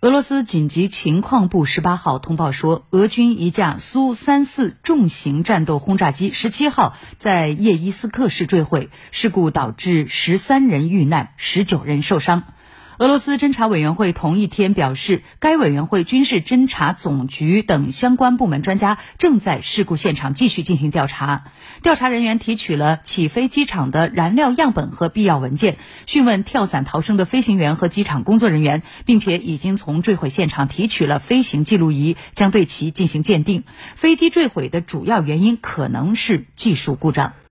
俄罗斯紧急情况部十八号通报说，俄军一架苏三四重型战斗轰炸机十七号在叶伊斯克市坠毁，事故导致十三人遇难，十九人受伤。俄罗斯侦查委员会同一天表示，该委员会军事侦察总局等相关部门专家正在事故现场继续进行调查。调查人员提取了起飞机场的燃料样本和必要文件，讯问跳伞逃生的飞行员和机场工作人员，并且已经从坠毁现场提取了飞行记录仪，将对其进行鉴定。飞机坠毁的主要原因可能是技术故障。